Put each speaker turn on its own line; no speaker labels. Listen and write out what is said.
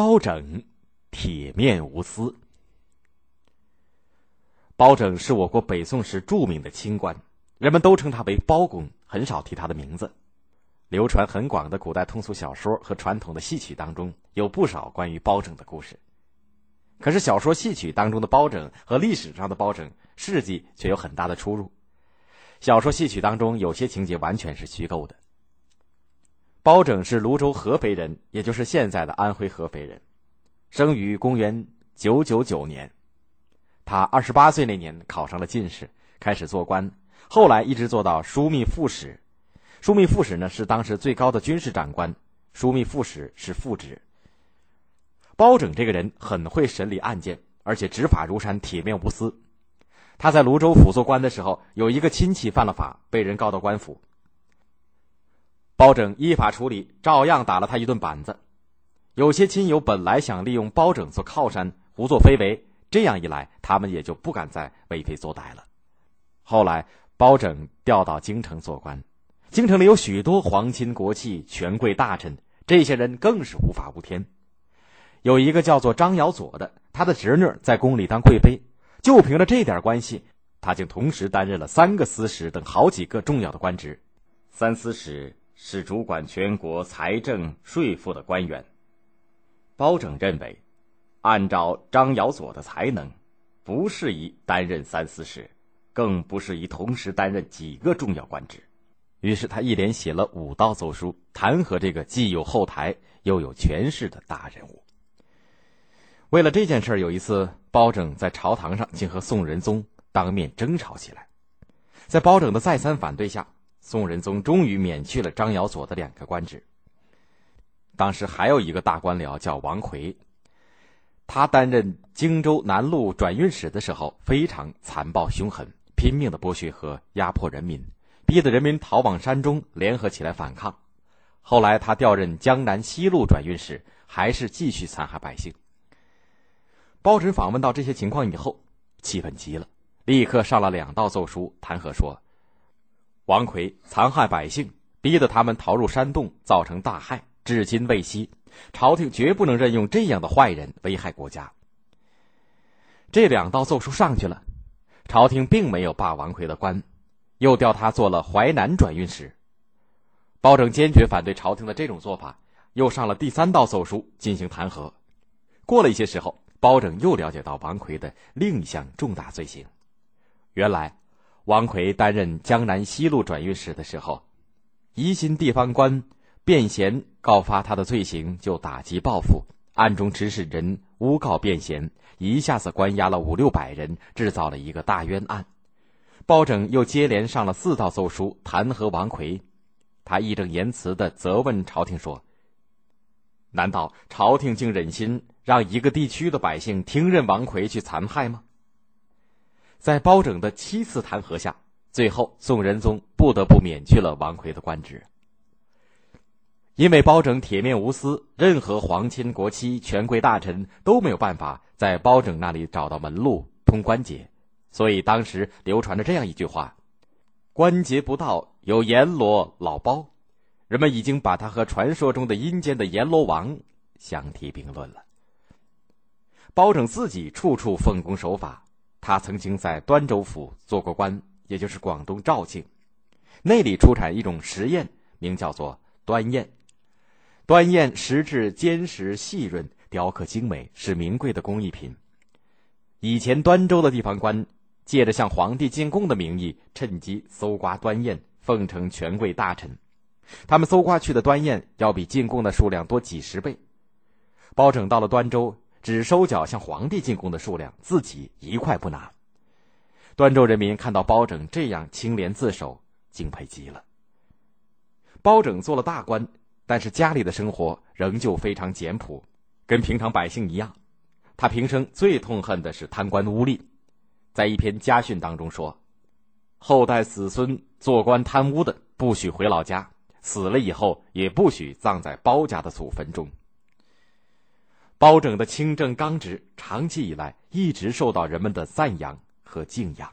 包拯铁面无私。包拯是我国北宋时著名的清官，人们都称他为包公，很少提他的名字。流传很广的古代通俗小说和传统的戏曲当中，有不少关于包拯的故事。可是小说、戏曲当中的包拯和历史上的包拯事迹却有很大的出入。小说、戏曲当中有些情节完全是虚构的。包拯是泸州合肥人，也就是现在的安徽合肥人，生于公元九九九年。他二十八岁那年考上了进士，开始做官，后来一直做到枢密副使。枢密副使呢是当时最高的军事长官，枢密副使是副职。包拯这个人很会审理案件，而且执法如山，铁面无私。他在泸州府做官的时候，有一个亲戚犯了法，被人告到官府。包拯依法处理，照样打了他一顿板子。有些亲友本来想利用包拯做靠山，胡作非为，这样一来，他们也就不敢再为非作歹了。后来，包拯调到京城做官，京城里有许多皇亲国戚、权贵大臣，这些人更是无法无天。有一个叫做张尧佐的，他的侄女在宫里当贵妃，就凭着这点关系，他竟同时担任了三个司使等好几个重要的官职。三司使是主管全国财政税赋的官员。包拯认为，按照张尧佐的才能，不适宜担任三司使，更不适宜同时担任几个重要官职。于是他一连写了五道奏书，弹劾这个既有后台又有权势的大人物。为了这件事有一次包拯在朝堂上竟和宋仁宗当面争吵起来，在包拯的再三反对下，宋仁宗终于免去了张尧佐的两个官职。当时还有一个大官僚叫王奎，他担任荆州南路转运使的时候非常残暴凶狠，拼命的剥削和压迫人民，逼得人民逃往山中，联合起来反抗。后来他调任江南西路转运使，还是继续残害百姓。包拯访问到这些情况以后，气愤极了，立刻上了两道奏书弹劾说：“王奎残害百姓，逼得他们逃入山洞，造成大害，至今未息。朝廷绝不能任用这样的坏人危害国家。”这两道奏书上去了，朝廷并没有罢王奎的官，又调他做了淮南转运使。包拯坚决反对朝廷的这种做法，又上了第三道奏书进行弹劾。过了一些时候。包拯又了解到王奎的另一项重大罪行。原来，王奎担任江南西路转运使的时候，疑心地方官卞贤告发他的罪行，就打击报复，暗中指使人诬告卞贤，一下子关押了五六百人，制造了一个大冤案。包拯又接连上了四道奏书弹劾王奎，他义正言辞的责问朝廷说：“难道朝廷竟忍心？”让一个地区的百姓听任王奎去残害吗？在包拯的七次弹劾下，最后宋仁宗不得不免去了王奎的官职。因为包拯铁面无私，任何皇亲国戚、权贵大臣都没有办法在包拯那里找到门路通关节，所以当时流传着这样一句话：“关节不到，有阎罗老包。”人们已经把他和传说中的阴间的阎罗王相提并论了。包拯自己处处奉公守法，他曾经在端州府做过官，也就是广东肇庆，那里出产一种食砚，名叫做端砚。端砚石质坚实细润，雕刻精美，是名贵的工艺品。以前端州的地方官借着向皇帝进贡的名义，趁机搜刮端砚，奉承权贵大臣。他们搜刮去的端砚要比进贡的数量多几十倍。包拯到了端州。只收缴向皇帝进贡的数量，自己一块不拿。端州人民看到包拯这样清廉自守，敬佩极了。包拯做了大官，但是家里的生活仍旧非常简朴，跟平常百姓一样。他平生最痛恨的是贪官污吏，在一篇家训当中说：“后代子孙做官贪污的，不许回老家，死了以后也不许葬在包家的祖坟中。”包拯的清正刚直，长期以来一直受到人们的赞扬和敬仰。